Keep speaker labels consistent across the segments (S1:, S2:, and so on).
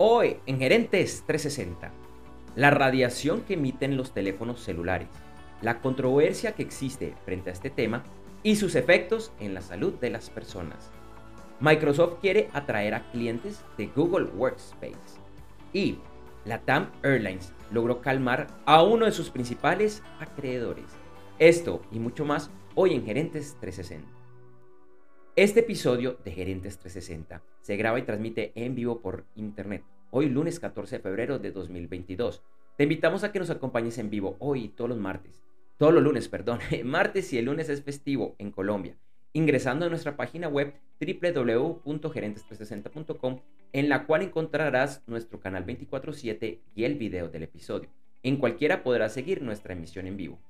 S1: Hoy en Gerentes 360, la radiación que emiten los teléfonos celulares, la controversia que existe frente a este tema y sus efectos en la salud de las personas. Microsoft quiere atraer a clientes de Google Workspace y la TAM Airlines logró calmar a uno de sus principales acreedores. Esto y mucho más hoy en Gerentes 360. Este episodio de Gerentes 360 se graba y transmite en vivo por internet, hoy lunes 14 de febrero de 2022. Te invitamos a que nos acompañes en vivo hoy y todos los martes, todos los lunes, perdón, martes y el lunes es festivo en Colombia, ingresando a nuestra página web www.gerentes360.com en la cual encontrarás nuestro canal 24/7 y el video del episodio. En cualquiera podrás seguir nuestra emisión en vivo.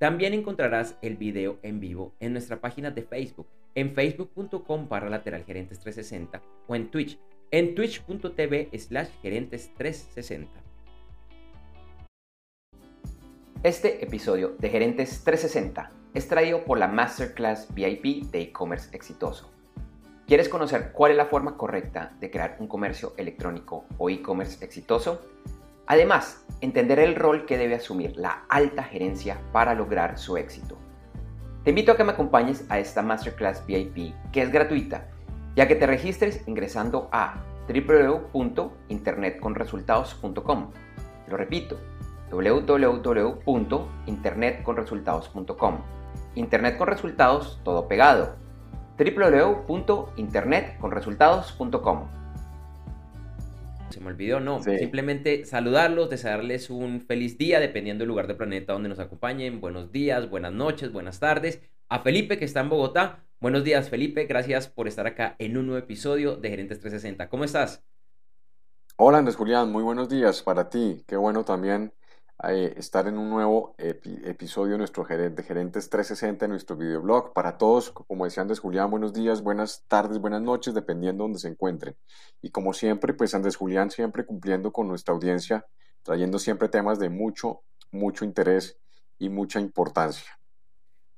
S1: También encontrarás el video en vivo en nuestra página de Facebook, en facebook.com barra lateral gerentes 360 o en Twitch, en twitch.tv slash gerentes 360. Este episodio de Gerentes 360 es traído por la Masterclass VIP de e-commerce exitoso. ¿Quieres conocer cuál es la forma correcta de crear un comercio electrónico o e-commerce exitoso? Además, entender el rol que debe asumir la alta gerencia para lograr su éxito. Te invito a que me acompañes a esta Masterclass VIP que es gratuita, ya que te registres ingresando a www.internetconresultados.com. Lo repito, www.internetconresultados.com. Internet con resultados todo pegado. www.internetconresultados.com se me olvidó, no. Simplemente saludarlos, desearles un feliz día, dependiendo del lugar del planeta donde nos acompañen. Buenos días, buenas noches, buenas tardes. A Felipe, que está en Bogotá. Buenos días, Felipe. Gracias por estar acá en un nuevo episodio de Gerentes 360. ¿Cómo estás?
S2: Hola, Andrés Julián. Muy buenos días para ti. Qué bueno también eh, estar en un nuevo episodio de nuestro de Gerentes 360, nuestro videoblog. Para todos, como decía Andrés Julián, buenos días, buenas tardes, buenas noches, dependiendo de donde se encuentren. Y como siempre, pues Andrés Julián siempre cumpliendo con nuestra audiencia, trayendo siempre temas de mucho, mucho interés y mucha importancia.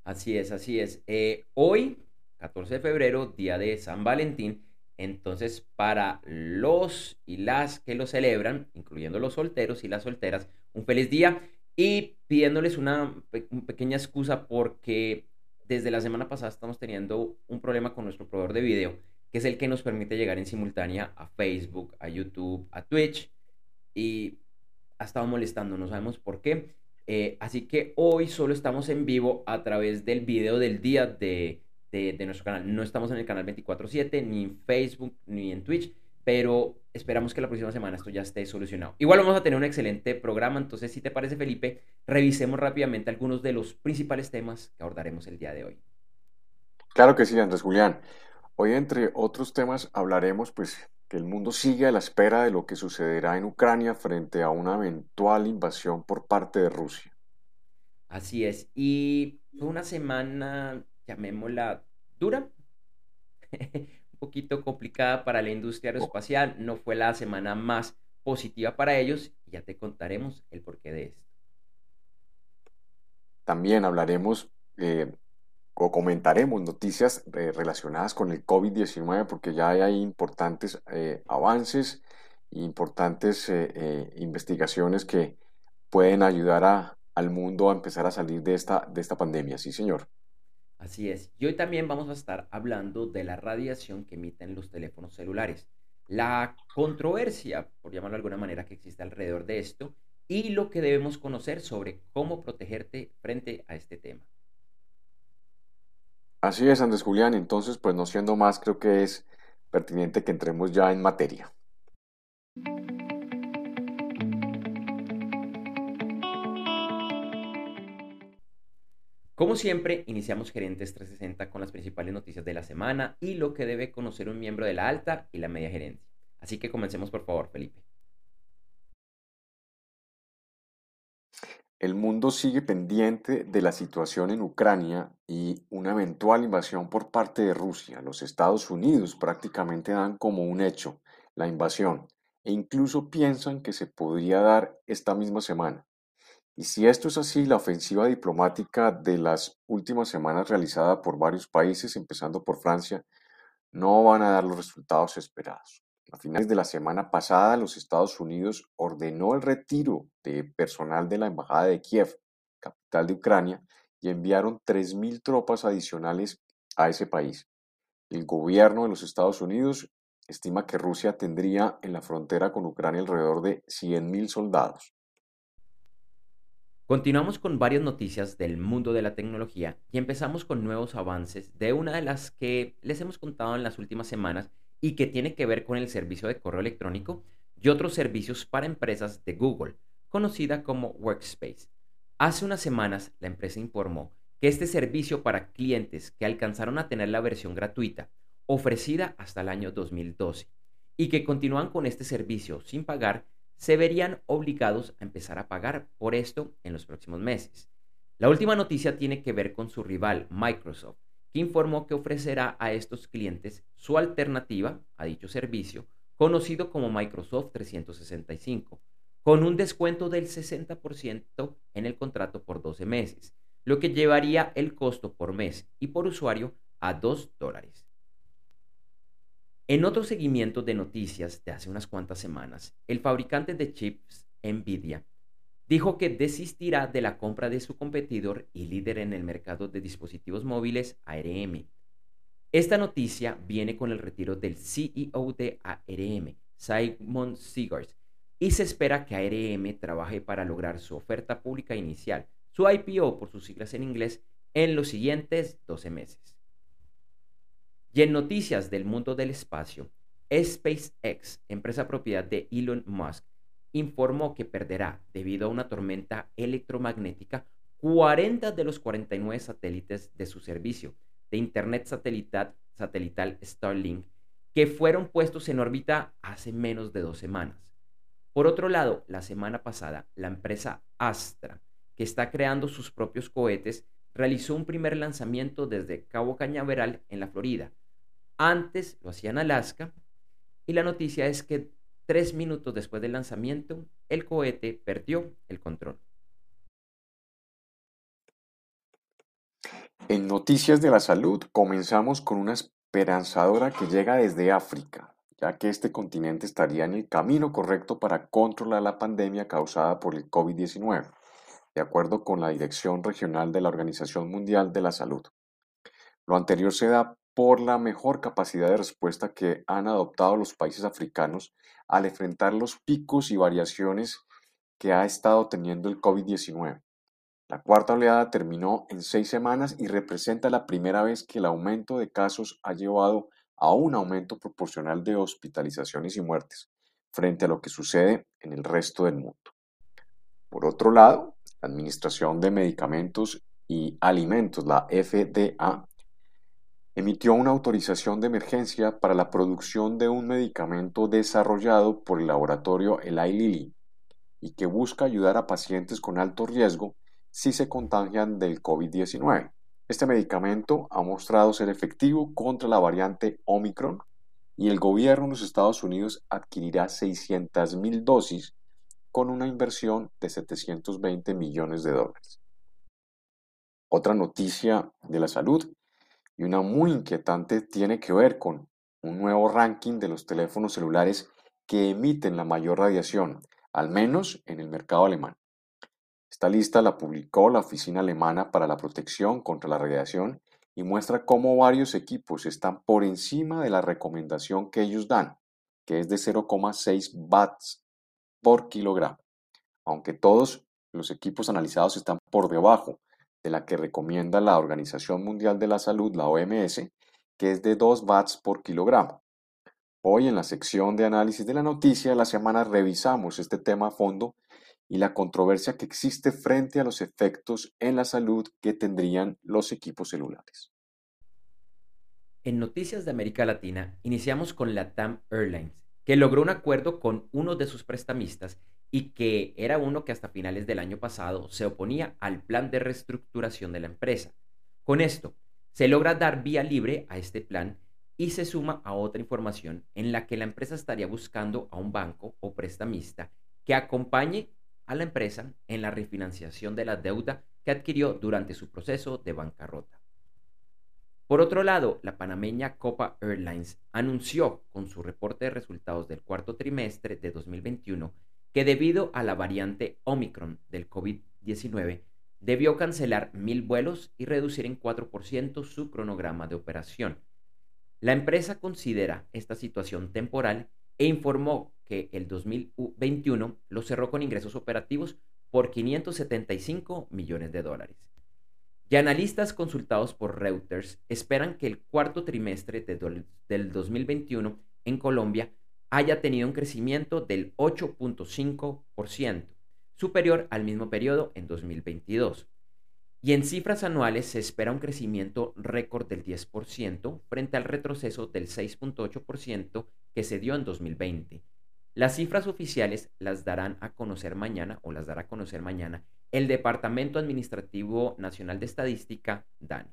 S1: Así es, así es. Eh, hoy, 14 de febrero, día de San Valentín, entonces, para los y las que lo celebran, incluyendo los solteros y las solteras, un feliz día y pidiéndoles una, pequeña excusa porque desde la semana pasada estamos teniendo un problema con nuestro proveedor de video, que es el que nos permite llegar en simultánea a Facebook, a YouTube, a Twitch y ha estado molestando, no sabemos por qué. Eh, así que hoy solo estamos en vivo a través del video del día de de, nuestro canal. No estamos en el canal 24/7, ni en Facebook, ni en Twitch, pero esperamos que la próxima semana esto ya esté solucionado. Igual vamos a tener un excelente programa, entonces si te parece Felipe, revisemos rápidamente algunos de los principales temas que abordaremos el día de hoy.
S2: Claro que sí, Andrés Julián. Hoy, entre otros temas, hablaremos pues que el mundo sigue a la espera de lo que sucederá en Ucrania frente a una eventual invasión por parte de Rusia.
S1: Así es. Y fue una semana llamémosla dura, poquito complicada para la industria oh. aeroespacial, no fue la semana más positiva para ellos y ya te contaremos el porqué de esto.
S2: También hablaremos eh, o comentaremos noticias eh, relacionadas con el COVID-19 porque ya hay importantes eh, avances importantes investigaciones que pueden ayudar a, al mundo a empezar a salir de esta, de esta pandemia. Sí, señor.
S1: Así es. Y hoy también vamos a estar hablando de la radiación que emiten los teléfonos celulares, la controversia, por llamarlo de alguna manera, que existe alrededor de esto y lo que debemos conocer sobre cómo protegerte frente a este tema.
S2: Así es, Andrés Julián. Entonces, pues no siendo más, creo que es pertinente que entremos ya en materia.
S1: Como siempre, iniciamos Gerentes 360 con las principales noticias de la semana y lo que debe conocer un miembro de la alta y la media gerencia. Así que comencemos por favor, Felipe.
S2: El mundo sigue pendiente de la situación en Ucrania y una eventual invasión por parte de Rusia. Los Estados Unidos prácticamente dan como un hecho la invasión e incluso piensan que se podría dar esta misma semana. Y si esto es así, la ofensiva diplomática de las últimas semanas realizada por varios países, empezando por Francia, no van a dar los resultados esperados. A finales de la semana pasada, los Estados Unidos ordenó el retiro de personal de la Embajada de Kiev, capital de Ucrania, y enviaron 3.000 tropas adicionales a ese país. El gobierno de los Estados Unidos estima que Rusia tendría en la frontera con Ucrania alrededor de 100.000 soldados.
S1: Continuamos con varias noticias del mundo de la tecnología y empezamos con nuevos avances de una de las que les hemos contado en las últimas semanas y que tiene que ver con el servicio de correo electrónico y otros servicios para empresas de Google, conocida como Workspace. Hace unas semanas la empresa informó que este servicio para clientes que alcanzaron a tener la versión gratuita ofrecida hasta el año 2012 y que continúan con este servicio sin pagar, se verían obligados a empezar a pagar por esto en los próximos meses. La última noticia tiene que ver con su rival Microsoft, que informó que ofrecerá a estos clientes su alternativa a dicho servicio, conocido como Microsoft 365, con un descuento del 60% en el contrato por 12 meses, lo que llevaría el costo por mes y por usuario a 2 dólares. En otro seguimiento de noticias de hace unas cuantas semanas, el fabricante de chips Nvidia dijo que desistirá de la compra de su competidor y líder en el mercado de dispositivos móviles ARM. Esta noticia viene con el retiro del CEO de ARM, Simon Segars, y se espera que ARM trabaje para lograr su oferta pública inicial, su IPO por sus siglas en inglés, en los siguientes 12 meses. Y en noticias del mundo del espacio, SpaceX, empresa propiedad de Elon Musk, informó que perderá, debido a una tormenta electromagnética, 40 de los 49 satélites de su servicio de Internet satelital, satelital Starlink, que fueron puestos en órbita hace menos de dos semanas. Por otro lado, la semana pasada, la empresa Astra, que está creando sus propios cohetes, realizó un primer lanzamiento desde Cabo Cañaveral en la Florida. Antes lo hacía en Alaska y la noticia es que Tres minutos después del lanzamiento, el cohete perdió el control.
S2: En Noticias de la Salud comenzamos con una esperanzadora que llega desde África, ya que este continente estaría en el camino correcto para controlar la pandemia causada por el COVID-19, de acuerdo con la Dirección Regional de la Organización Mundial de la Salud. Lo anterior se da por la mejor capacidad de respuesta que han adoptado los países africanos al enfrentar los picos y variaciones que ha estado teniendo el COVID-19. La cuarta oleada terminó en seis semanas y representa la primera vez que el aumento de casos ha llevado a un aumento proporcional de hospitalizaciones y muertes frente a lo que sucede en el resto del mundo. Por otro lado, la Administración de Medicamentos y Alimentos, la FDA, emitió una autorización de emergencia para la producción de un medicamento desarrollado por el laboratorio Eli Lilly y que busca ayudar a pacientes con alto riesgo si se contagian del COVID-19. Este medicamento ha mostrado ser efectivo contra la variante Omicron y el gobierno de los Estados Unidos adquirirá 600.000 dosis con una inversión de 720 millones de dólares. Otra noticia de la salud y una muy inquietante tiene que ver con un nuevo ranking de los teléfonos celulares que emiten la mayor radiación, al menos en el mercado alemán. Esta lista la publicó la Oficina Alemana para la Protección contra la Radiación y muestra cómo varios equipos están por encima de la recomendación que ellos dan, que es de 0,6 watts por kilogramo, aunque todos los equipos analizados están por debajo de la que recomienda la Organización Mundial de la Salud, la OMS, que es de 2 watts por kilogramo. Hoy en la sección de análisis de la noticia de la semana revisamos este tema a fondo y la controversia que existe frente a los efectos en la salud que tendrían los equipos celulares.
S1: En Noticias de América Latina iniciamos con la TAM Airlines, que logró un acuerdo con uno de sus prestamistas y que era uno que hasta finales del año pasado se oponía al plan de reestructuración de la empresa. Con esto, se logra dar vía libre a este plan y se suma a otra información en la que la empresa estaría buscando a un banco o prestamista que acompañe a la empresa en la refinanciación de la deuda que adquirió durante su proceso de bancarrota. Por otro lado, la panameña Copa Airlines anunció con su reporte de resultados del cuarto trimestre de 2021 que debido a la variante Omicron del COVID-19 debió cancelar mil vuelos y reducir en 4% su cronograma de operación. La empresa considera esta situación temporal e informó que el 2021 lo cerró con ingresos operativos por 575 millones de dólares. Y analistas consultados por Reuters esperan que el cuarto trimestre del 2021 en Colombia haya tenido un crecimiento del 8.5%, superior al mismo periodo en 2022. Y en cifras anuales se espera un crecimiento récord del 10% frente al retroceso del 6.8% que se dio en 2020. Las cifras oficiales las darán a conocer mañana o las dará a conocer mañana el Departamento Administrativo Nacional de Estadística, DANI.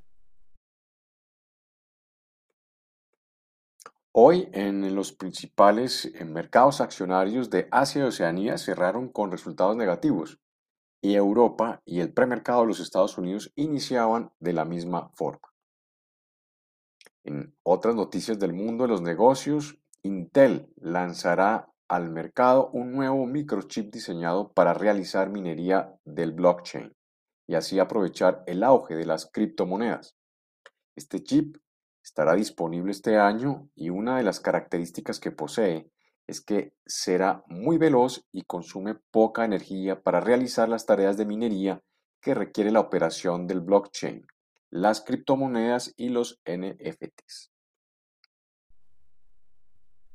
S2: Hoy en los principales mercados accionarios de Asia y Oceanía cerraron con resultados negativos y Europa y el premercado de los Estados Unidos iniciaban de la misma forma. En otras noticias del mundo de los negocios, Intel lanzará al mercado un nuevo microchip diseñado para realizar minería del blockchain y así aprovechar el auge de las criptomonedas. Este chip estará disponible este año y una de las características que posee es que será muy veloz y consume poca energía para realizar las tareas de minería que requiere la operación del blockchain, las criptomonedas y los NFTs.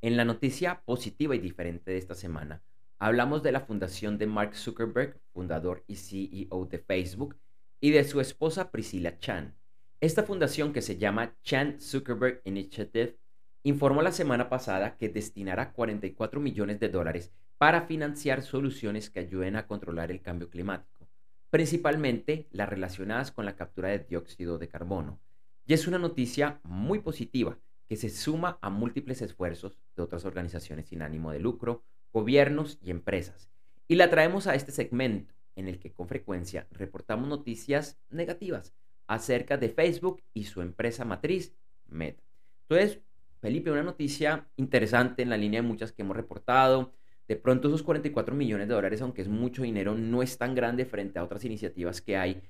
S1: En la noticia positiva y diferente de esta semana, hablamos de la fundación de Mark Zuckerberg, fundador y CEO de Facebook, y de su esposa Priscilla Chan. Esta fundación, que se llama Chan Zuckerberg Initiative, informó la semana pasada que destinará 44 millones de dólares para financiar soluciones que ayuden a controlar el cambio climático, principalmente las relacionadas con la captura de dióxido de carbono. Y es una noticia muy positiva que se suma a múltiples esfuerzos de otras organizaciones sin ánimo de lucro, gobiernos y empresas. Y la traemos a este segmento en el que con frecuencia reportamos noticias negativas acerca de Facebook y su empresa matriz, Meta. Entonces, Felipe, una noticia interesante en la línea de muchas que hemos reportado. De pronto esos 44 millones de dólares, aunque es mucho dinero, no es tan grande frente a otras iniciativas que hay.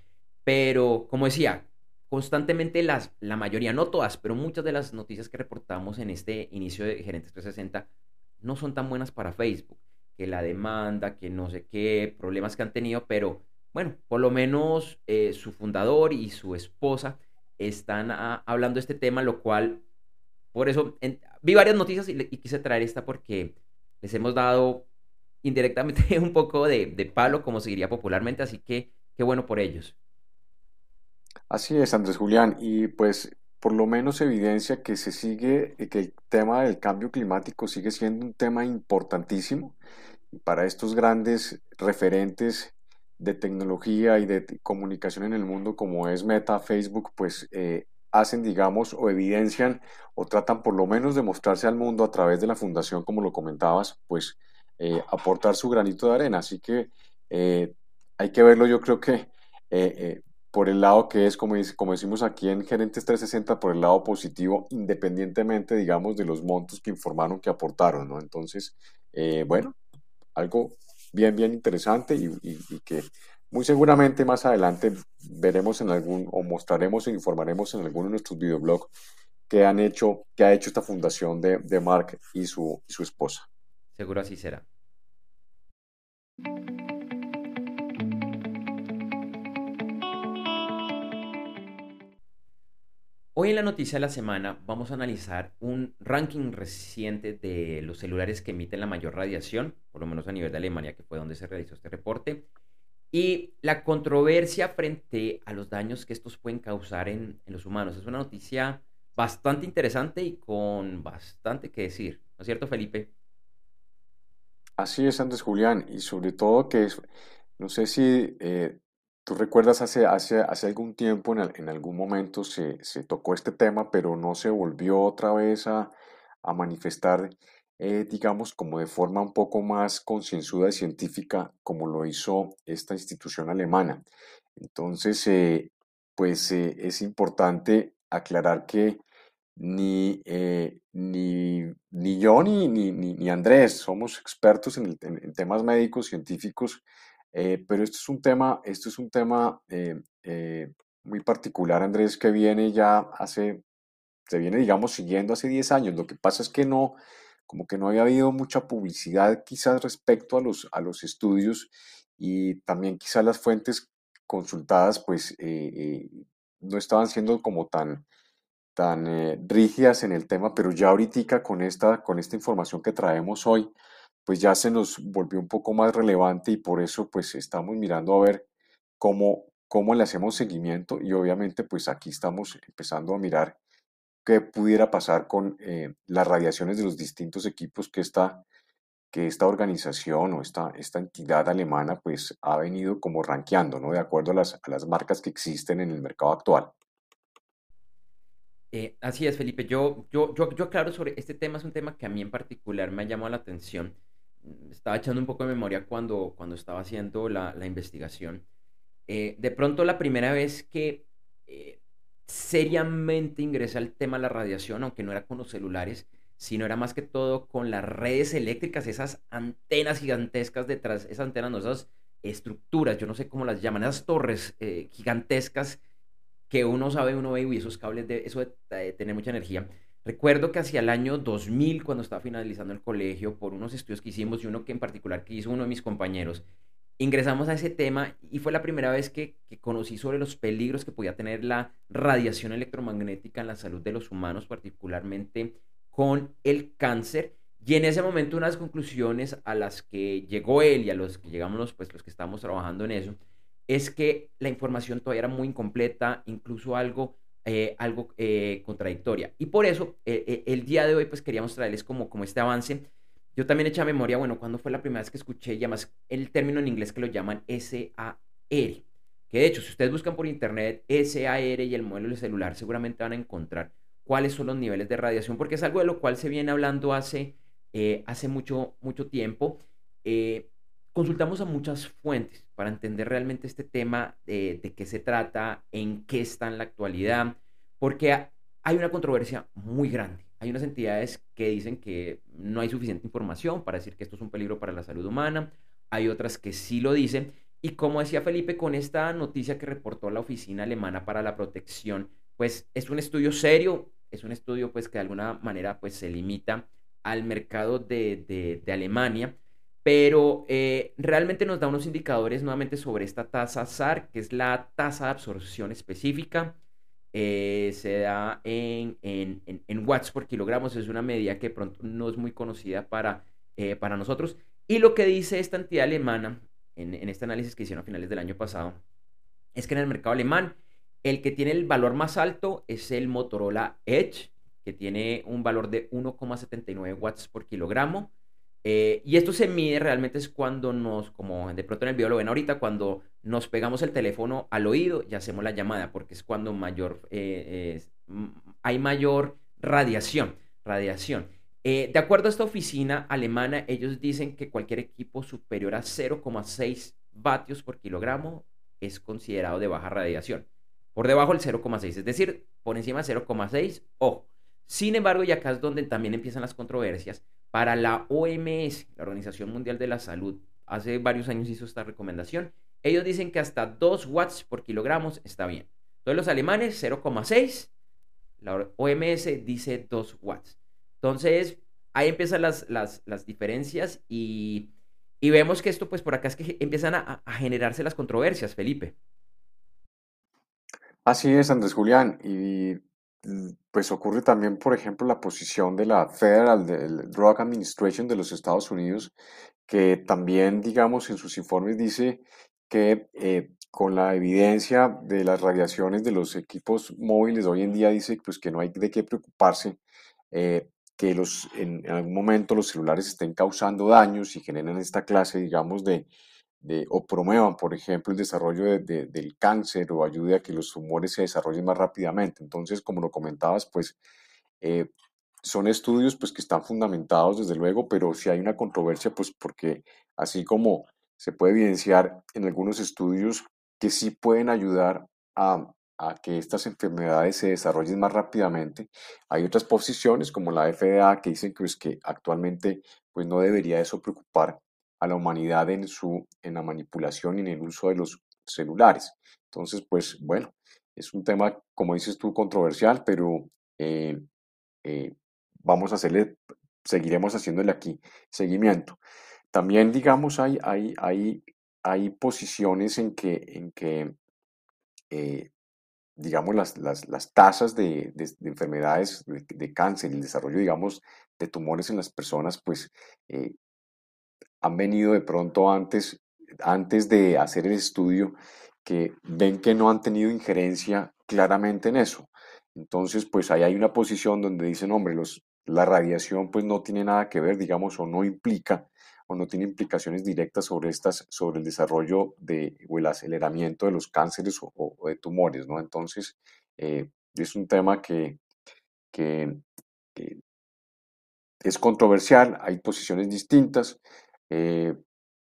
S1: Pero, como decía, constantemente las, la mayoría, no todas, pero muchas de las noticias que reportamos en este inicio de Gerentes 360 no son tan buenas para Facebook, que la demanda, que no sé qué, problemas que han tenido, pero bueno, por lo menos eh, su fundador y su esposa están ah, hablando de este tema, lo cual, por eso, vi varias noticias y, quise traer esta porque les hemos dado indirectamente un poco de, palo, como se diría popularmente, así que qué bueno por ellos.
S2: Así es, Andrés Julián, y pues por lo menos evidencia que se sigue, eh, que el tema del cambio climático sigue siendo un tema importantísimo para estos grandes referentes de tecnología y de comunicación en el mundo como es Meta, Facebook, pues eh, hacen, digamos, o evidencian o tratan por lo menos de mostrarse al mundo a través de la fundación, como lo comentabas, pues eh, aportar su granito de arena. Así que hay que verlo, yo creo que por el lado que es, como, como decimos aquí en Gerentes 360, por el lado positivo, independientemente, digamos, de los montos que informaron que aportaron, ¿no? Entonces, eh, bueno, algo bien, bien interesante y, que muy seguramente más adelante veremos en algún, o mostraremos e informaremos en alguno de nuestros videoblogs que han hecho, que ha hecho esta fundación de, de Mark y su, y su esposa.
S1: Seguro así será. Hoy en la noticia de la semana vamos a analizar un ranking reciente de los celulares que emiten la mayor radiación, por lo menos a nivel de Alemania, que fue donde se realizó este reporte, y la controversia frente a los daños que estos pueden causar en, los humanos. Es una noticia bastante interesante y con bastante que decir, ¿no es cierto, Felipe?
S2: Así es, Andrés Julián, y sobre todo que no sé si eh, Tú recuerdas hace, hace, hace algún tiempo, en, algún momento se, tocó este tema, pero no se volvió otra vez a, manifestar, eh, digamos, como de forma un poco más concienzuda y científica, como lo hizo esta institución alemana. Entonces, eh, pues eh, es importante aclarar que ni, ni, ni yo ni, ni, ni, Andrés somos expertos en, en, temas médicos, científicos, eh, pero esto es un tema, esto es un tema eh, muy particular, Andrés, que viene ya hace, se viene, digamos, siguiendo hace 10 años. Lo que pasa es que no, como que no había habido mucha publicidad quizás respecto a los, a los estudios y también quizás las fuentes consultadas pues no estaban siendo como tan, tan eh, rígidas en el tema, pero ya ahorita con esta, con esta información que traemos hoy, pues ya se nos volvió un poco más relevante y por eso pues estamos mirando a ver cómo, cómo le hacemos seguimiento y obviamente pues aquí estamos empezando a mirar qué pudiera pasar con eh, las radiaciones de los distintos equipos que esta, que esta organización o esta, esta entidad alemana pues ha venido como rankeando, ¿no? De acuerdo a las, a las marcas que existen en el mercado actual.
S1: Eh, así es, Felipe. Yo, yo, yo, yo, claro, sobre este tema es un tema que a mí en particular me ha llamado la atención. Estaba echando un poco de memoria cuando, cuando estaba haciendo la, la investigación. Eh, de pronto, la primera vez que eh, seriamente ingresé al tema de la radiación, aunque no era con los celulares, sino era más que todo con las redes eléctricas, esas antenas gigantescas detrás, esas antenas, esas estructuras, yo no sé cómo las llaman, esas torres gigantescas que uno sabe, uno ve, y esos cables, de, eso de, tener mucha energía. Recuerdo que hacia el año 2000, cuando estaba finalizando el colegio, por unos estudios que hicimos y uno que en particular que hizo uno de mis compañeros, ingresamos a ese tema y fue la primera vez que, conocí sobre los peligros que podía tener la radiación electromagnética en la salud de los humanos, particularmente con el cáncer. Y en ese momento unas conclusiones a las que llegó él y a los que llegamos pues, los que estamos trabajando en eso, es que la información todavía era muy incompleta, incluso algo, eh, algo eh, contradictoria. Y por eso eh, el día de hoy pues queríamos traerles como, como este avance. Yo también eché memoria, bueno, cuando fue la primera vez que escuché el término en inglés que lo llaman SAR. Que de hecho, si ustedes buscan por internet SAR y el modelo de celular, seguramente van a encontrar cuáles son los niveles de radiación, porque es algo de lo cual se viene hablando hace, hace mucho, mucho tiempo. Consultamos a muchas fuentes para entender realmente este tema de, qué se trata, en qué está en la actualidad, porque hay una controversia muy grande. Hay unas entidades que dicen que no hay suficiente información para decir que esto es un peligro para la salud humana, hay otras que sí lo dicen, y como decía Felipe con esta noticia que reportó la Oficina Alemana para la Protección, pues es un estudio serio, es un estudio pues que de alguna manera pues se limita al mercado de, de Alemania, pero eh, realmente nos da unos indicadores nuevamente sobre esta tasa SAR, que es la tasa de absorción específica. Eh, se da en, watts por kilogramos, es una medida que pronto no es muy conocida para, eh, para nosotros. Y lo que dice esta entidad alemana en, en este análisis que hicieron a finales del año pasado es que en el mercado alemán el que tiene el valor más alto es el Motorola Edge, que tiene un valor de 1,79 watts por kilogramo. Eh, y esto se mide realmente es cuando nos, como de pronto en el video lo ven ahorita, cuando nos pegamos el teléfono al oído y hacemos la llamada, porque es cuando mayor, eh, hay mayor radiación. radiación. Eh, de acuerdo a esta oficina alemana, ellos dicen que cualquier equipo superior a 0,6 vatios por kilogramo es considerado de baja radiación. Por debajo el 0,6, es decir, por encima de 0,6, ojo. Sin embargo, y acá es donde también empiezan las controversias, para la OMS, la Organización Mundial de la Salud, hace varios años hizo esta recomendación. Ellos dicen que hasta 2 watts por kilogramos está bien. Entonces los alemanes 0,6, la OMS dice 2 watts. Entonces ahí empiezan las, las, diferencias y, vemos que esto pues por acá es que empiezan a, a generarse las controversias, Felipe.
S2: Así es, Andrés Julián. Y pues ocurre también, por ejemplo, la posición de la Federal Drug Administration de los Estados Unidos, que también, digamos, en sus informes dice que eh, con la evidencia de las radiaciones de los equipos móviles hoy en día dice pues, que no hay de qué preocuparse, eh, que los, en, algún momento los celulares estén causando daños y generan esta clase, digamos, de, o promuevan, por ejemplo, el desarrollo del cáncer o ayude a que los tumores se desarrollen más rápidamente. Entonces, como lo comentabas, pues eh, son estudios pues, que están fundamentados, desde luego, pero si hay una controversia, pues porque así como se puede evidenciar en algunos estudios que sí pueden ayudar a a que estas enfermedades se desarrollen más rápidamente. Hay otras posiciones como la FDA que dicen que, pues, que actualmente pues, no debería eso preocupar a la humanidad en, su, en la manipulación y en el uso de los celulares. Entonces, pues bueno, es un tema, como dices tú, controversial, pero eh, eh, vamos a hacerle, seguiremos haciéndole aquí seguimiento. También, digamos, hay, hay, hay, hay posiciones en que, en que eh, digamos, las, las, las tasas de, de, enfermedades de, cáncer y el desarrollo, digamos, de tumores en las personas, pues han venido de pronto antes, antes de hacer el estudio, que ven que no han tenido injerencia claramente en eso. Entonces, pues ahí hay una posición donde dicen, hombre, los, la radiación pues no tiene nada que ver, digamos, o no implica o no tiene implicaciones directas sobre, estas, sobre el desarrollo de, o el aceleramiento de los cánceres o, de tumores, ¿no? Entonces, eh, es un tema que, que, es controversial, hay posiciones distintas eh,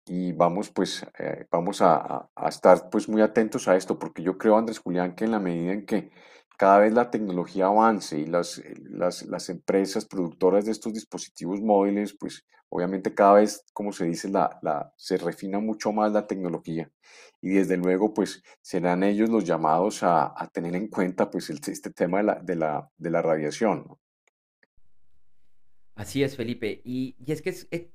S2: y vamos pues eh, vamos a, a, estar pues muy atentos a esto porque yo creo Andrés Julián que en la medida en que cada vez la tecnología avance y las, las, las empresas productoras de estos dispositivos móviles pues Obviamente cada vez, como se dice, la, la, se refina mucho más la tecnología y desde luego pues serán ellos los llamados a, a tener en cuenta pues este tema de la, de la, de la radiación.
S1: Así es, Felipe. Y, y es que es, es,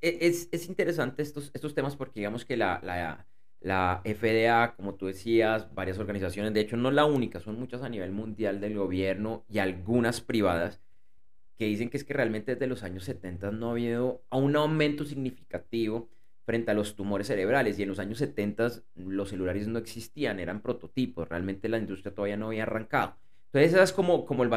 S1: es, es, interesante estos, estos temas porque digamos que la, la, la FDA, como tú decías, varias organizaciones, de hecho no la única, son muchas a nivel mundial del gobierno y algunas privadas, que dicen que es que realmente desde los años 70 no ha habido un aumento significativo frente a los tumores cerebrales y en los años 70 los celulares no existían, eran prototipos, realmente la industria todavía no había arrancado. Entonces ese es como, como el,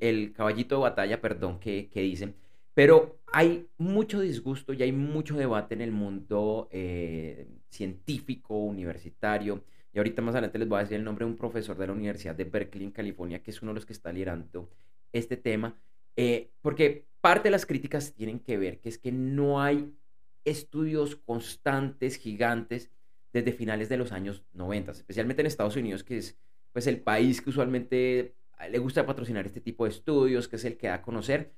S1: el caballito de batalla, perdón, que, que, dicen. Pero hay mucho disgusto y hay mucho debate en el mundo eh, científico, universitario. Y ahorita más adelante les voy a decir el nombre de un profesor de la Universidad de Berkeley en California, que es uno de los que está liderando este tema. Eh, porque parte de las críticas tienen que ver que es que no hay estudios constantes, gigantes, desde finales de los años 90, especialmente en Estados Unidos, que es pues el país que usualmente le gusta patrocinar este tipo de estudios, que es el que da a conocer,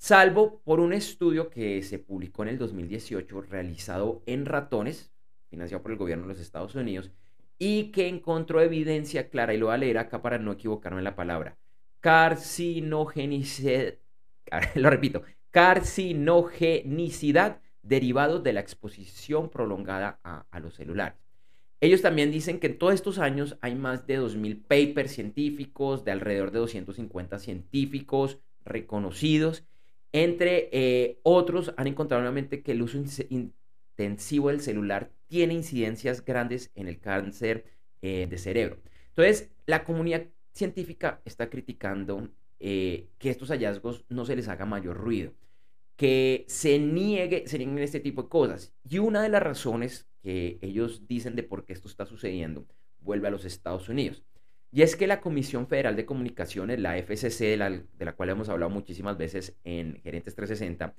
S1: salvo por un estudio que se publicó en el 2018 realizado en ratones, financiado por el gobierno de los Estados Unidos, y que encontró evidencia clara, y lo voy a leer acá para no equivocarme en la palabra, carcinogenicidad, lo repito, carcinogenicidad derivado de la exposición prolongada a, los celulares. Ellos también dicen que en todos estos años hay más de 2.000 papers científicos, de alrededor de 250 científicos reconocidos. Entre eh, otros, han encontrado nuevamente que el uso intensivo del celular tiene incidencias grandes en el cáncer eh, de cerebro. Entonces, la comunidad científica está criticando eh, que estos hallazgos no se les haga mayor ruido, que se niegue, se nieguen este tipo de cosas. Y una de las razones que ellos dicen de por qué esto está sucediendo vuelve a los Estados Unidos. Y es que la Comisión Federal de Comunicaciones, la FCC, de la, de la cual hemos hablado muchísimas veces en Gerentes 360,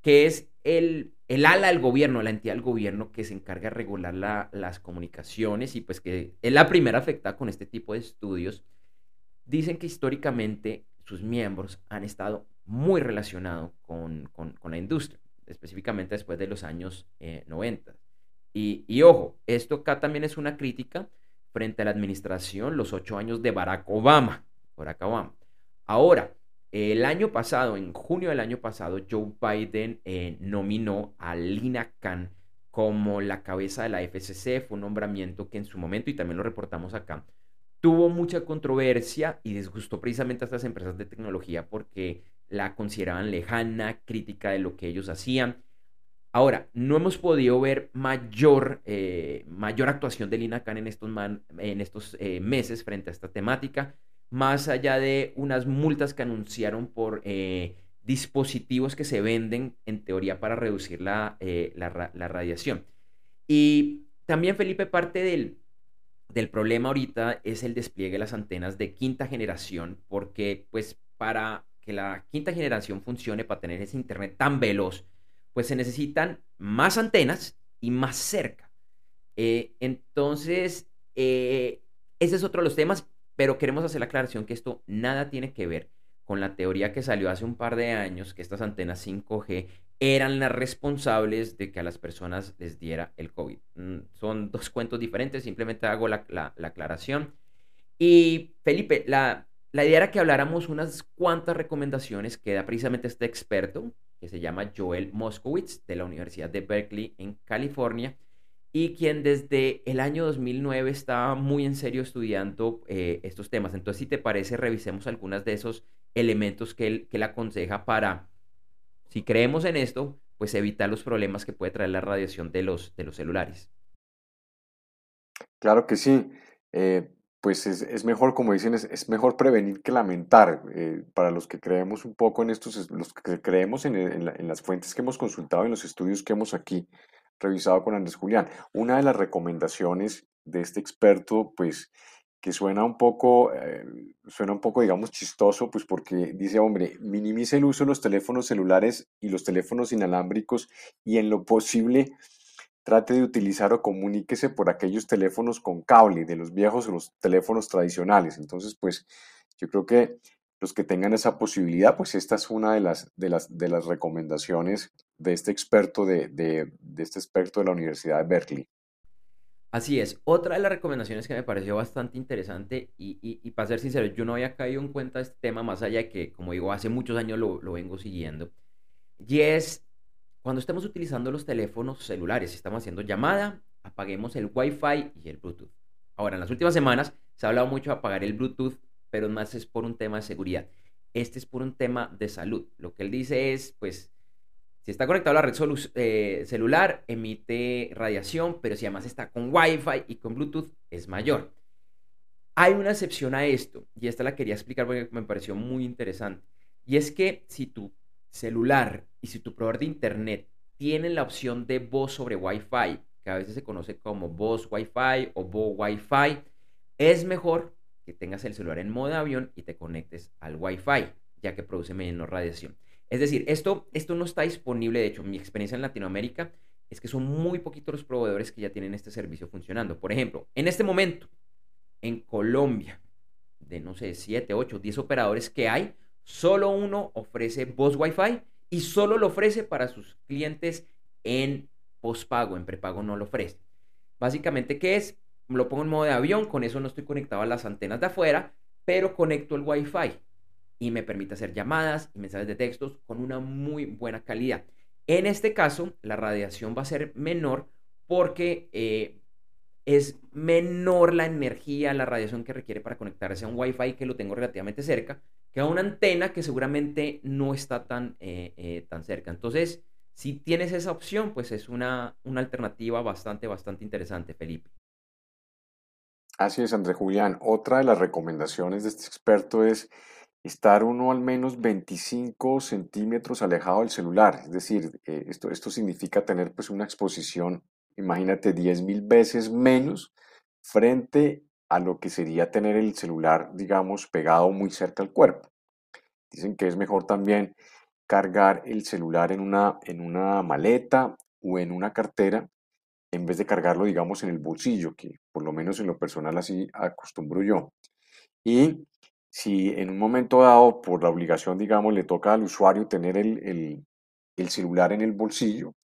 S1: que es el, el ala del gobierno, la entidad del gobierno que se encarga de regular la, las comunicaciones y pues que es la primera afectada con este tipo de estudios, dicen que históricamente sus miembros han estado muy relacionados con, la industria, específicamente después de los años 90. Eh, y, y, ojo, esto acá también es una crítica frente a la administración, los ocho años de Barack Obama. Barack Obama. Ahora, el año pasado, en junio del año pasado, Joe Biden eh, nominó a Lina Khan como la cabeza de la FCC. Fue un nombramiento que en su momento, y también lo reportamos acá, tuvo mucha controversia y disgustó precisamente a estas empresas de tecnología porque la consideraban lejana, crítica de lo que ellos hacían. Ahora, no hemos podido ver mayor, eh, mayor actuación de Lina Khan en estos, en estos eh, meses frente a esta temática, más allá de unas multas que anunciaron por eh, dispositivos que se venden en teoría para reducir la, la, la radiación. Y también, Felipe, parte del, del problema ahorita es el despliegue de las antenas de quinta generación, porque pues para que la quinta generación funcione, para tener ese internet tan veloz, pues se necesitan más antenas y más cerca. Eh, entonces, eh, ese es otro de los temas, pero queremos hacer la aclaración que esto nada tiene que ver con la teoría que salió hace un par de años, que estas antenas 5G eran las responsables de que a las personas les diera el COVID. Mm, son dos cuentos diferentes, simplemente hago la, aclaración. Y Felipe, la, la idea era que habláramos unas cuantas recomendaciones que da precisamente este experto, que se llama Joel Moskowitz, de la Universidad de Berkeley en California, y quien desde el año 2009 está muy en serio estudiando eh, estos temas. Entonces, si te parece, revisemos algunos de esos elementos que él, que aconseja para si creemos en esto, pues evitar los problemas que puede traer la radiación de los, de los celulares.
S2: Claro que sí. Eh, pues es, mejor, como dicen, es, mejor prevenir que lamentar. Eh, para los que creemos un poco en estos, los que creemos en, en, las fuentes que hemos consultado, en los estudios que hemos aquí revisado con Andrés Julián, una de las recomendaciones de este experto, pues que suena un poco, eh, suena un poco, digamos, chistoso, pues porque dice, hombre, minimice el uso de los teléfonos celulares y los teléfonos inalámbricos y en lo posible trate de utilizar o comuníquese por aquellos teléfonos con cable, de los viejos o los teléfonos tradicionales. Entonces, pues yo creo que los que tengan esa posibilidad, pues esta es una de las, de las, de las recomendaciones de este experto de, de, de este experto de la Universidad de Berkeley.
S1: Así es. Otra de las recomendaciones que me pareció bastante interesante y, para ser sincero, yo no había caído en cuenta este tema más allá de que, como digo, hace muchos años lo, vengo siguiendo. Y es, cuando estemos utilizando los teléfonos celulares, si estamos haciendo llamada, apaguemos el Wi-Fi y el Bluetooth. Ahora, en las últimas semanas se ha hablado mucho de apagar el Bluetooth, pero más es por un tema de seguridad. Este es por un tema de salud. Lo que él dice es, pues, si está conectado a la red eh, celular, emite radiación, pero si además está con Wi-Fi y con Bluetooth, es mayor. Hay una excepción a esto, y esta la quería explicar porque me pareció muy interesante. Y es que si tu celular y si tu proveedor de internet tienen la opción de voz sobre Wi-Fi, que a veces se conoce como voz Wi-Fi o voz Wi-Fi, es mejor que tengas el celular en modo avión y te conectes al Wi-Fi, ya que produce menos radiación. Es decir, esto, esto no está disponible, de hecho, mi experiencia en Latinoamérica es que son muy poquitos los proveedores que ya tienen este servicio funcionando. Por ejemplo, en este momento, en Colombia, de no sé, 7, 8, 10 operadores que hay, solo uno ofrece voz Wi-Fi y solo lo ofrece para sus clientes en pospago, en prepago no lo ofrece. Básicamente, ¿qué es? Lo pongo en modo de avión, con eso no estoy conectado a las antenas de afuera, pero conecto el Wi-Fi y me permite hacer llamadas y mensajes de textos con una muy buena calidad. En este caso, la radiación va a ser menor porque eh, es menor la energía, la radiación que requiere para conectarse a un Wi-Fi que lo tengo relativamente cerca, que a una antena que seguramente no está tan, eh, eh, tan cerca. Entonces, si tienes esa opción, pues es una, una alternativa bastante, bastante interesante, Felipe.
S2: Así es, André Julián. Otra de las recomendaciones de este experto es estar uno al menos 25 centímetros alejado del celular. Es decir, eh, esto, esto significa tener pues una exposición, imagínate, 10 mil veces menos frente a lo que sería tener el celular, digamos, pegado muy cerca al cuerpo. Dicen que es mejor también cargar el celular en una, en una maleta o en una cartera en vez de cargarlo, digamos, en el bolsillo, que por lo menos en lo personal así acostumbro yo. Y si en un momento dado, por la obligación, digamos, le toca al usuario tener el, celular en el bolsillo,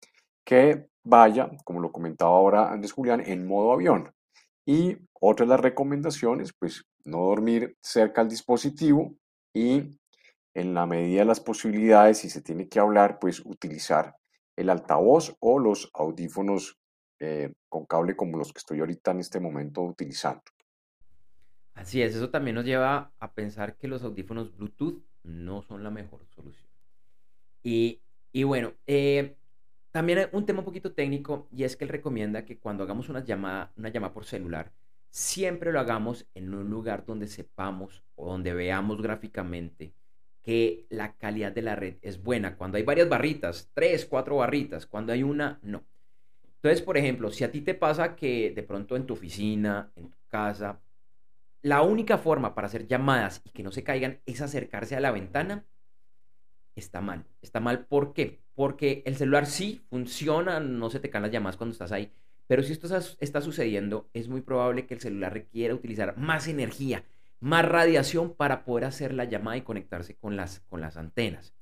S2: que vaya, como lo comentaba ahora Andrés Julián, en modo avión. Y otra de las recomendaciones, pues no dormir cerca al dispositivo y en la medida de las posibilidades, si se tiene que hablar, pues utilizar el altavoz o los audífonos eh, con cable como los que estoy ahorita en este momento utilizando.
S1: Así es, eso también nos lleva a pensar que los audífonos Bluetooth no son la mejor solución. Y, bueno, eh, también un tema un poquito técnico y es que él recomienda que cuando hagamos una llamada, una llamada por celular, siempre lo hagamos en un lugar donde sepamos o donde veamos gráficamente que la calidad de la red es buena. Cuando hay varias barritas, tres, cuatro barritas, cuando hay una, no. Entonces, por ejemplo, si a ti te pasa que de pronto en tu oficina, en tu casa, la única forma para hacer llamadas y que no se caigan es acercarse a la ventana, está mal. Está mal, ¿por qué? Porque el celular sí funciona, no se te caen las llamadas cuando estás ahí, Pero si esto está sucediendo, es muy probable que el celular requiera utilizar más energía, más radiación para poder hacer la llamada y conectarse con las, con las antenas.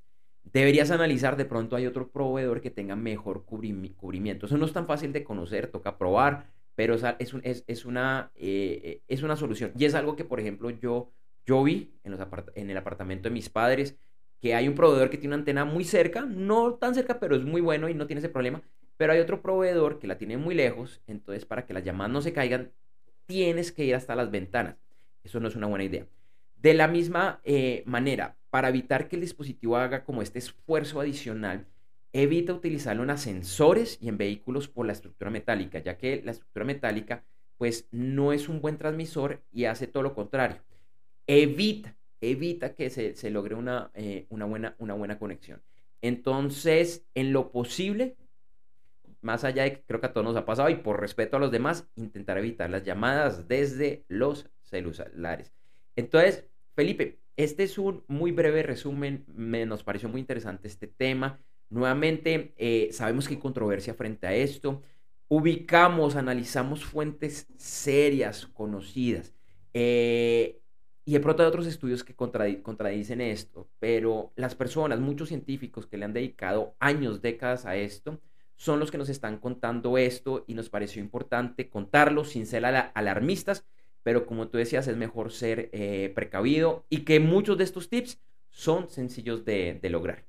S1: Deberías analizar, de pronto hay otro proveedor que tenga mejor cubrimiento. Eso no es tan fácil de conocer, toca probar, pero es, es, es, una, eh, es una solución. Y es algo que, por ejemplo, yo, yo vi en, los en el apartamento de mis padres, que hay un proveedor que tiene una antena muy cerca, no tan cerca, pero es muy bueno y no tiene ese problema. Pero hay otro proveedor que la tiene muy lejos, entonces para que las llamadas no se caigan, tienes que ir hasta las ventanas. Eso no es una buena idea. De la misma eh, manera, para evitar que el dispositivo haga como este esfuerzo adicional, evita utilizarlo en ascensores y en vehículos por la estructura metálica, ya que la estructura metálica pues no es un buen transmisor y hace todo lo contrario. Evita, evita que se, logre una, eh, una, buena, una buena conexión. Entonces, en lo posible, más allá de que creo que a todos nos ha pasado y por respeto a los demás, intentar evitar las llamadas desde los celulares. Entonces, Felipe, este es un muy breve resumen, me, nos pareció muy interesante este tema. Nuevamente, eh, sabemos que hay controversia frente a esto. Ubicamos, analizamos fuentes serias, conocidas. Eh, y de pronto hay otros estudios que contradicen esto, pero las personas, muchos científicos que le han dedicado años, décadas a esto, son los que nos están contando esto y nos pareció importante contarlo sin ser alarmistas, pero como tú decías, es mejor ser eh, precavido y que muchos de estos tips son sencillos de, lograr.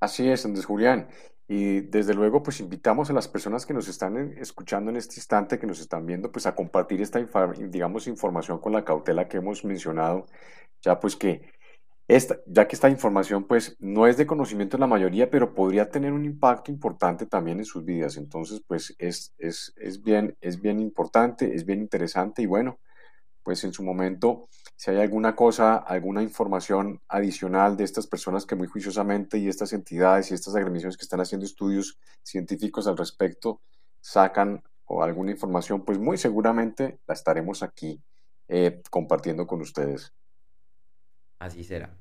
S2: Así es, Andrés Julián. Y desde luego, pues invitamos a las personas que nos están escuchando en este instante, que nos están viendo, pues a compartir esta, digamos, información con la cautela que hemos mencionado, ya pues que esta, ya que esta información pues no es de conocimiento de la mayoría, pero podría tener un impacto importante también en sus vidas. Entonces pues es, es, es, bien, es bien importante, es bien interesante y bueno, pues en su momento, si hay alguna cosa, alguna información adicional de estas personas que muy juiciosamente y estas entidades y estas agremiaciones que están haciendo estudios científicos al respecto sacan o alguna información, pues muy seguramente la estaremos aquí eh, compartiendo con ustedes.
S1: Así será.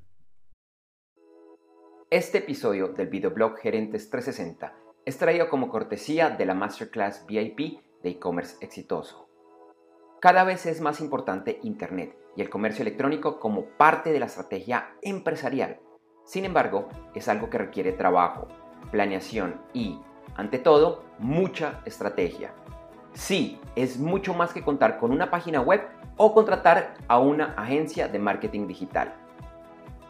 S1: Este episodio del videoblog Gerentes 360 es traído como cortesía de la Masterclass VIP de e-commerce exitoso. Cada vez es más importante Internet y el comercio electrónico como parte de la estrategia empresarial. Sin embargo, es algo que requiere trabajo, planeación y, ante todo, mucha estrategia. Sí, es mucho más que contar con una página web o contratar a una agencia de marketing digital.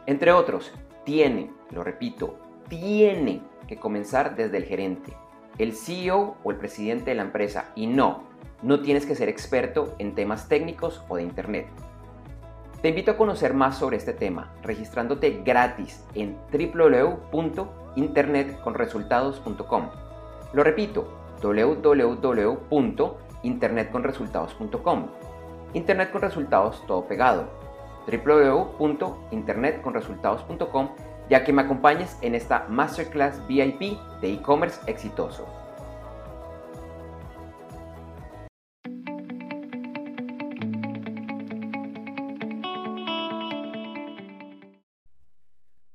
S1: Entre otros, tiene, lo repito, tiene que comenzar desde el gerente, el CEO o el presidente de la empresa y no, no tienes que ser experto en temas técnicos o de Internet. Te invito a conocer más sobre este tema registrándote gratis en www.internetconresultados.com. Lo repito, www.internetconresultados.com. Internet con resultados todo pegado www.internetconresultados.com ya que me acompañes en esta Masterclass VIP de e-commerce exitoso.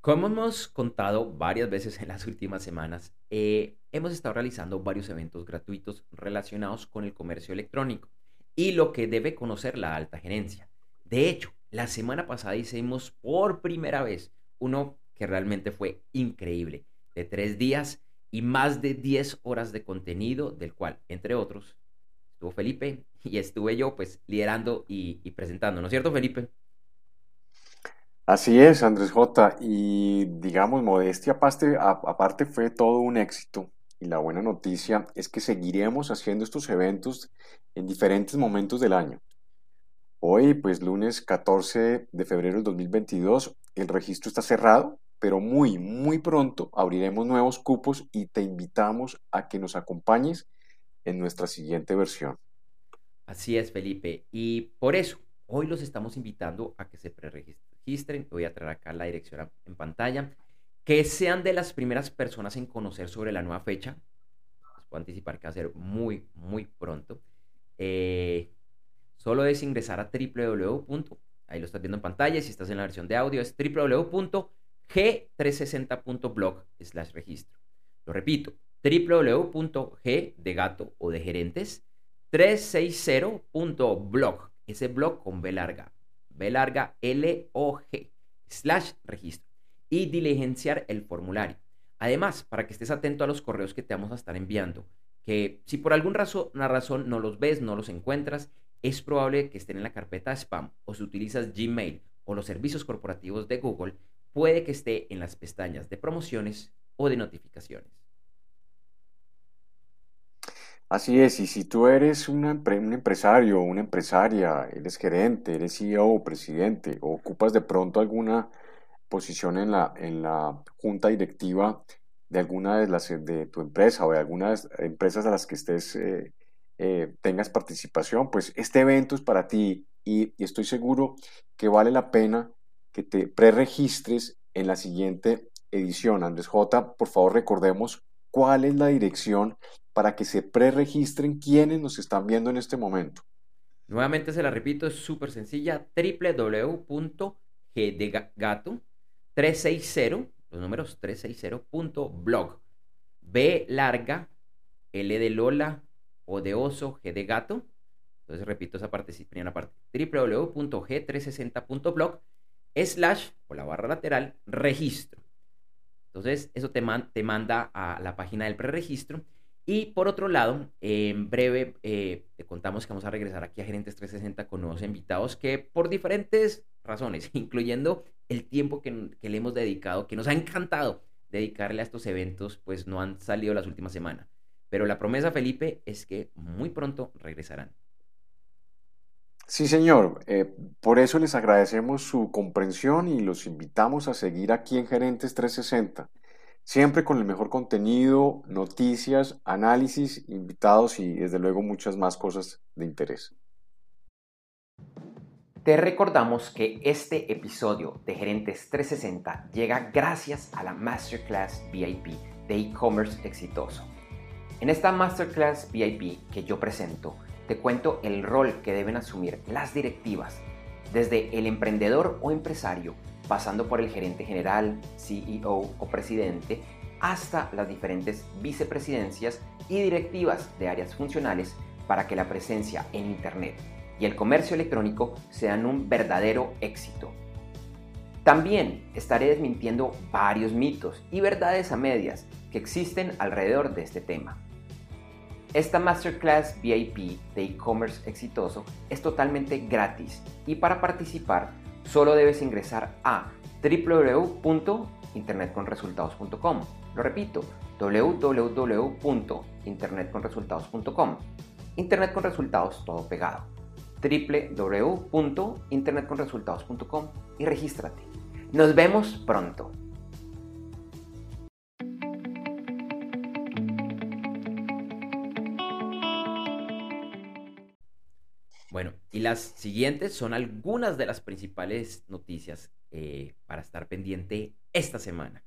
S1: Como hemos contado varias veces en las últimas semanas, eh, hemos estado realizando varios eventos gratuitos relacionados con el comercio electrónico y lo que debe conocer la alta gerencia. De hecho, la semana pasada hicimos por primera vez uno que realmente fue increíble, de tres días y más de 10 horas de contenido, del cual, entre otros, estuvo Felipe y estuve yo pues liderando y, presentando, ¿no es cierto, Felipe?
S2: Así es, Andrés J. Y digamos, modestia aparte, aparte fue todo un éxito. Y la buena noticia es que seguiremos haciendo estos eventos en diferentes momentos del año. Hoy, pues lunes 14 de febrero del 2022, el registro está cerrado, pero muy, muy pronto abriremos nuevos cupos y te invitamos a que nos acompañes en nuestra siguiente versión.
S1: Así es, Felipe. Y por eso, hoy los estamos invitando a que se preregistren. Voy a traer acá la dirección en pantalla. Que sean de las primeras personas en conocer sobre la nueva fecha. Les puedo anticipar que va a ser muy, muy pronto. Eh, Solo es ingresar a www. Ahí lo estás viendo en pantalla. Si estás en la versión de audio, es www.g360.blog slash registro. Lo repito, www.g de gato o de gerentes 360.blog. Ese blog con B larga. B larga L-O-G slash registro. Y diligenciar el formulario. Además, para que estés atento a los correos que te vamos a estar enviando, que si por alguna razón, razón no los ves, no los encuentras, es probable que estén en la carpeta spam o si utilizas Gmail o los servicios corporativos de Google, puede que esté en las pestañas de promociones o de notificaciones.
S2: Así es, y si tú eres un empresario o una empresaria, eres gerente, eres CEO, presidente, o ocupas de pronto alguna posición en la, en la junta directiva de alguna de las de tu empresa o de algunas empresas a las que estés eh, eh, tengas participación, pues este evento es para ti y, y, estoy seguro que vale la pena que te preregistres en la siguiente edición. Andrés J, por favor recordemos cuál es la dirección para que se preregistren quienes nos están viendo en este momento.
S1: Nuevamente se la repito, es súper sencilla, www.gdegato 360, los números 360.blog. B larga, L de Lola, O de oso, G de gato. Entonces repito esa parte, primera parte, www.g360.blog slash o la barra lateral registro. Entonces, eso te, te manda a la página del preregistro. Y por otro lado, en breve eh, te contamos que vamos a regresar aquí a Gerentes 360 con nuevos invitados que por diferentes razones, incluyendo el tiempo que, le hemos dedicado, que nos ha encantado dedicarle a estos eventos, pues no han salido las últimas semanas. Pero la promesa, Felipe, es que muy pronto regresarán.
S2: Sí, señor. Eh, por eso les agradecemos su comprensión y los invitamos a seguir aquí en Gerentes 360. Siempre con el mejor contenido, noticias, análisis, invitados y desde luego muchas más cosas de interés.
S1: Te recordamos que este episodio de Gerentes 360 llega gracias a la Masterclass VIP de e-commerce exitoso. En esta Masterclass VIP que yo presento, te cuento el rol que deben asumir las directivas, desde el emprendedor o empresario, pasando por el gerente general, CEO o presidente, hasta las diferentes vicepresidencias y directivas de áreas funcionales para que la presencia en Internet y el comercio electrónico sean un verdadero éxito. También estaré desmintiendo varios mitos y verdades a medias que existen alrededor de este tema. Esta Masterclass VIP de e-commerce exitoso es totalmente gratis y para participar solo debes ingresar a www.internetconresultados.com. Lo repito, www.internetconresultados.com. Internet con resultados todo pegado. www.internetconresultados.com y regístrate. Nos vemos pronto. Bueno, y las siguientes son algunas de las principales noticias eh, para estar pendiente esta semana.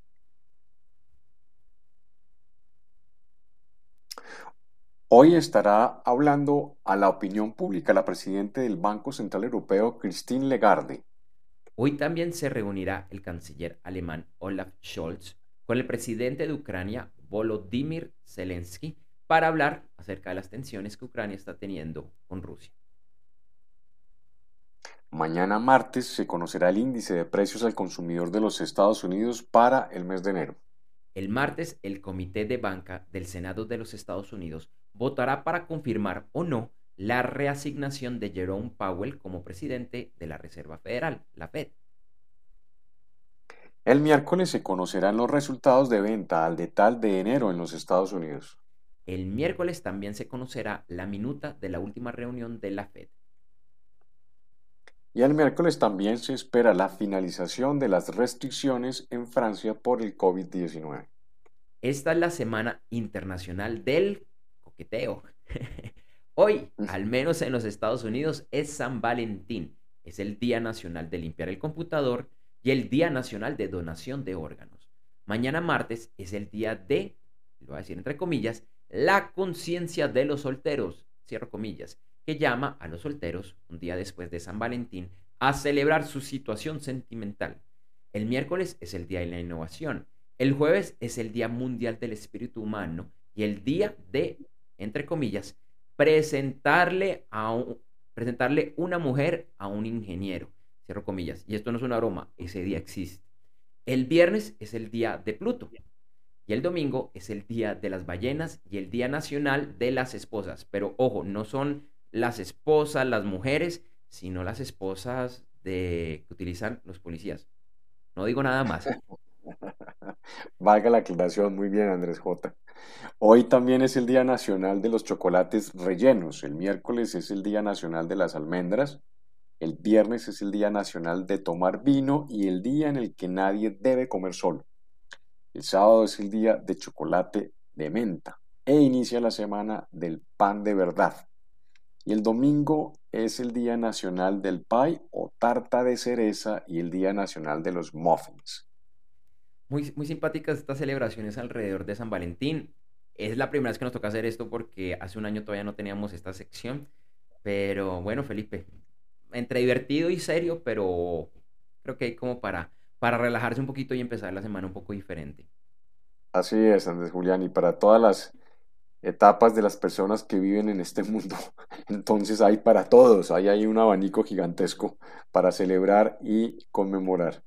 S2: Hoy estará hablando a la opinión pública la presidenta del Banco Central Europeo, Christine Lagarde.
S1: Hoy también se reunirá el canciller alemán Olaf Scholz con el presidente de Ucrania, Volodymyr Zelensky, para hablar acerca de las tensiones que Ucrania está teniendo con Rusia.
S2: Mañana martes se conocerá el índice de precios al consumidor de los Estados Unidos para el mes de enero.
S1: El martes, el Comité de Banca del Senado de los Estados Unidos votará para confirmar o no la reasignación de Jerome Powell como presidente de la Reserva Federal, la Fed.
S2: El miércoles se conocerán los resultados de venta al detalle de enero en los Estados Unidos.
S1: El miércoles también se conocerá la minuta de la última reunión de la Fed.
S2: Y el miércoles también se espera la finalización de las restricciones en Francia por el COVID-19.
S1: Esta es la Semana Internacional del Coqueteo. Hoy, al menos en los Estados Unidos, es San Valentín. Es el Día Nacional de Limpiar el Computador y el Día Nacional de Donación de Órganos. Mañana martes es el día de, lo voy a decir entre comillas, la conciencia de los solteros, cierro comillas que llama a los solteros, un día después de San Valentín, a celebrar su situación sentimental. El miércoles es el Día de la Innovación. El jueves es el Día Mundial del Espíritu Humano y el día de, entre comillas, presentarle a un, presentarle una mujer a un ingeniero. Cierro comillas. Y esto no es una broma, ese día existe. El viernes es el día de Pluto. Y el domingo es el día de las ballenas y el día nacional de las esposas. Pero ojo, no son las esposas, las mujeres, sino las esposas de, que utilizan los policías. No digo nada más.
S2: Valga la aclaración, muy bien Andrés J. Hoy también es el Día Nacional de los Chocolates Rellenos, el miércoles es el Día Nacional de las Almendras, el viernes es el Día Nacional de Tomar Vino y el día en el que nadie debe comer solo. El sábado es el Día de Chocolate de Menta e inicia la semana del pan de verdad. Y el domingo es el Día Nacional del Pie o tarta de cereza y el Día Nacional de los Muffins.
S1: Muy, muy simpáticas estas celebraciones alrededor de San Valentín. Es la primera vez que nos toca hacer esto porque hace un año todavía no teníamos esta sección. Pero bueno, Felipe, entre divertido y serio, pero creo que hay como para, para relajarse un poquito y empezar la semana un poco diferente.
S2: Así es, Andrés Julián, y para todas las etapas de las personas que viven en este mundo. Entonces hay para todos, hay ahí un abanico gigantesco para celebrar y conmemorar.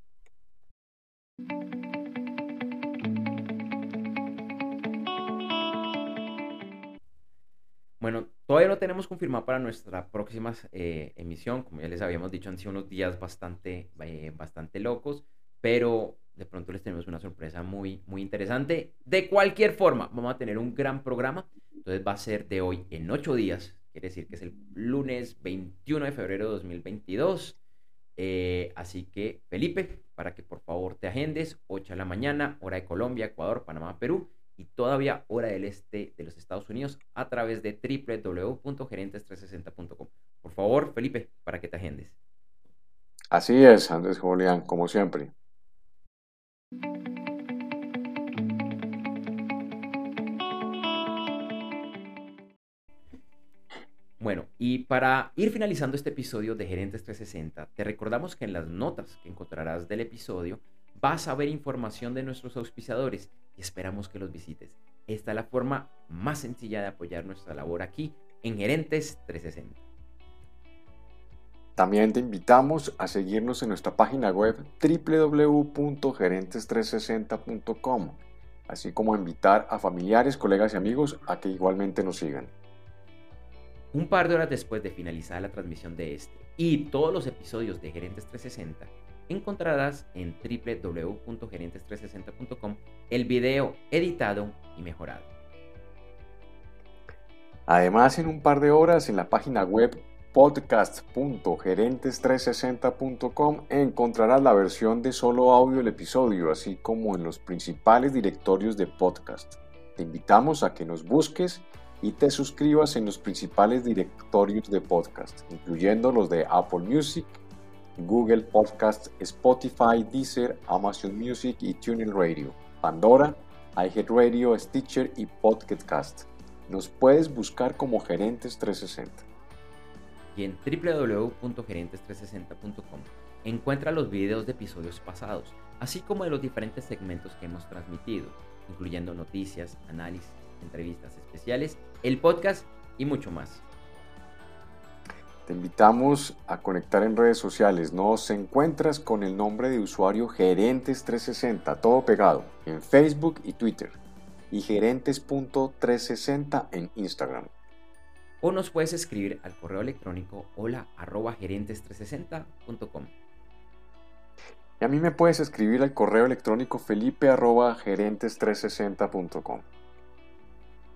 S1: Bueno, todavía no tenemos confirmado para nuestra próxima eh, emisión. Como ya les habíamos dicho, han sido unos días bastante, eh, bastante locos, pero de pronto les tenemos una sorpresa muy, muy interesante. De cualquier forma, vamos a tener un gran programa. Entonces va a ser de hoy en ocho días. Quiere decir que es el lunes 21 de febrero de 2022. Eh, así que, Felipe, para que por favor te agendes, 8 de la mañana, hora de Colombia, Ecuador, Panamá, Perú y todavía hora del este de los Estados Unidos a través de www.gerentes360.com. Por favor, Felipe, para que te agendes.
S2: Así es, Andrés Julián, como siempre.
S1: Bueno, y para ir finalizando este episodio de Gerentes 360, te recordamos que en las notas que encontrarás del episodio vas a ver información de nuestros auspiciadores y esperamos que los visites. Esta es la forma más sencilla de apoyar nuestra labor aquí en Gerentes 360.
S2: También te invitamos a seguirnos en nuestra página web www.gerentes360.com, así como a invitar a familiares, colegas y amigos a que igualmente nos sigan.
S1: Un par de horas después de finalizar la transmisión de este y todos los episodios de Gerentes 360, encontrarás en www.gerentes360.com el video editado y mejorado.
S2: Además, en un par de horas en la página web podcast.gerentes360.com encontrarás la versión de solo audio del episodio, así como en los principales directorios de podcast. Te invitamos a que nos busques y te suscribas en los principales directorios de podcast, incluyendo los de Apple Music, Google Podcast, Spotify, Deezer, Amazon Music y TuneIn Radio, Pandora, iHeartRadio, Stitcher y Podcast. Nos puedes buscar como Gerentes 360.
S1: Y en www.gerentes360.com encuentra los videos de episodios pasados, así como de los diferentes segmentos que hemos transmitido, incluyendo noticias, análisis, entrevistas especiales, el podcast y mucho más.
S2: Te invitamos a conectar en redes sociales. Nos encuentras con el nombre de usuario Gerentes360, todo pegado, en Facebook y Twitter, y gerentes.360 en Instagram.
S1: O nos puedes escribir al correo electrónico hola arroba gerentes360.com.
S2: Y a mí me puedes escribir al correo electrónico felipe arroba gerentes360.com.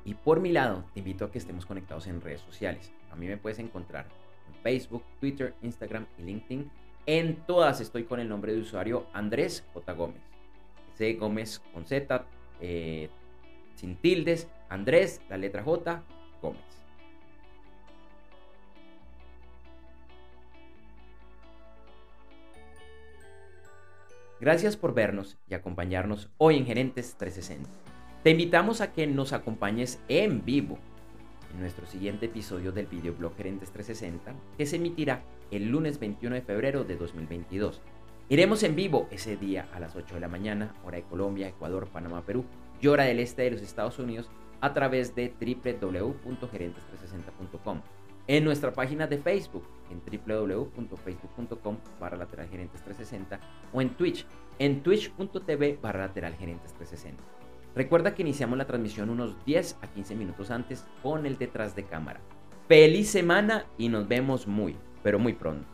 S1: Y por mi lado, te invito a que estemos conectados en redes sociales. A mí me puedes encontrar en Facebook, Twitter, Instagram y LinkedIn. En todas estoy con el nombre de usuario Andrés J. Gómez. C. Gómez con Z, eh, sin tildes. Andrés, la letra J, Gómez. Gracias por vernos y acompañarnos hoy en Gerentes 360. Te invitamos a que nos acompañes en vivo en nuestro siguiente episodio del videoblog Gerentes 360 que se emitirá el lunes 21 de febrero de 2022. Iremos en vivo ese día a las 8 de la mañana, hora de Colombia, Ecuador, Panamá, Perú y hora del este de los Estados Unidos a través de www.gerentes360.com. En nuestra página de Facebook, en www.facebook.com barra lateral gerentes 360 o en Twitch, en twitch.tv barra lateral gerentes 360. Recuerda que iniciamos la transmisión unos 10 a 15 minutos antes con el detrás de cámara. Feliz semana y nos vemos muy, pero muy pronto.